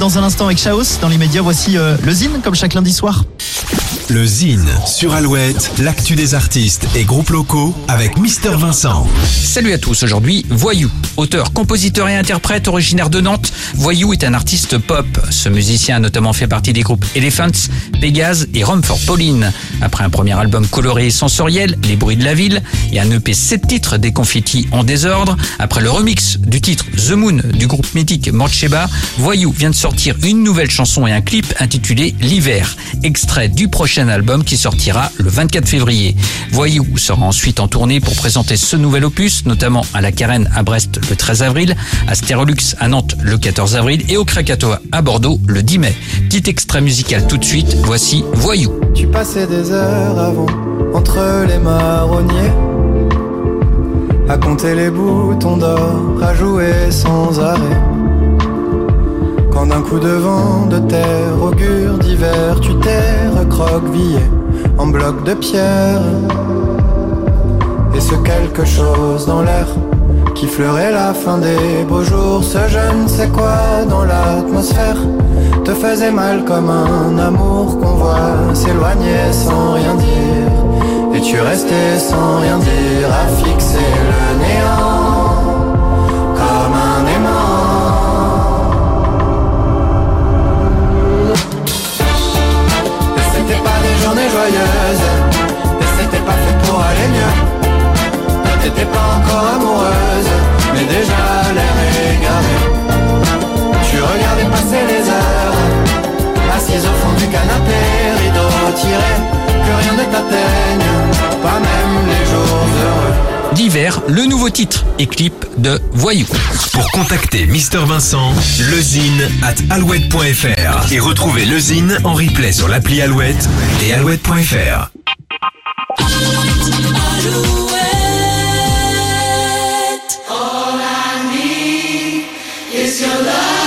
Dans un instant avec Chaos. Dans l'immédiat, voici euh, le Zine, comme chaque lundi soir. Le Zine sur Alouette, l'actu des artistes et groupes locaux avec Mister Vincent. Salut à tous, aujourd'hui Voyou. Auteur, compositeur et interprète originaire de Nantes, Voyou est un artiste pop. Ce musicien a notamment fait partie des groupes Elephants, Pégase et Rome for Pauline. Après un premier album coloré et sensoriel, Les bruits de la ville, et un EP 7 titres des confettis en désordre, après le remix du titre The Moon du groupe mythique Morcheba, Voyou vient de sortir une nouvelle chanson et un clip intitulé L'hiver, extrait du prochain album qui sortira le 24 février. Voyou sera ensuite en tournée pour présenter ce nouvel opus, notamment à la Carène à Brest le 13 avril, à Stérolux à Nantes le 14 avril et au Krakatoa à Bordeaux le 10 mai. Petit extrait musical tout de suite, voici Voyou. Tu passais des heures avant entre les marronniers à compter les boutons d'or, à jouer sans arrêt. Quand d'un coup de vent de terre augure d'hiver, tu t'es recroquevillé en bloc de pierre. Et ce quelque chose dans l'air qui fleurait la fin des beaux jours, ce je ne sais quoi dans l'atmosphère te faisait mal comme un amour qu'on voit s'éloigner sans rien dire. Et tu restais sans rien dire à fixer le encore amoureuse, mais déjà l'air égaré. Tu regardais passer les heures, assise au fond du canapé, rideau tiré, que rien ne t'atteigne, pas même les jours heureux. D'hiver, le nouveau titre et clip de Voyou. Pour contacter Mister Vincent, lezine at alouette.fr et retrouver lezine en replay sur l'appli Alouette et alouette.fr. All It's your love.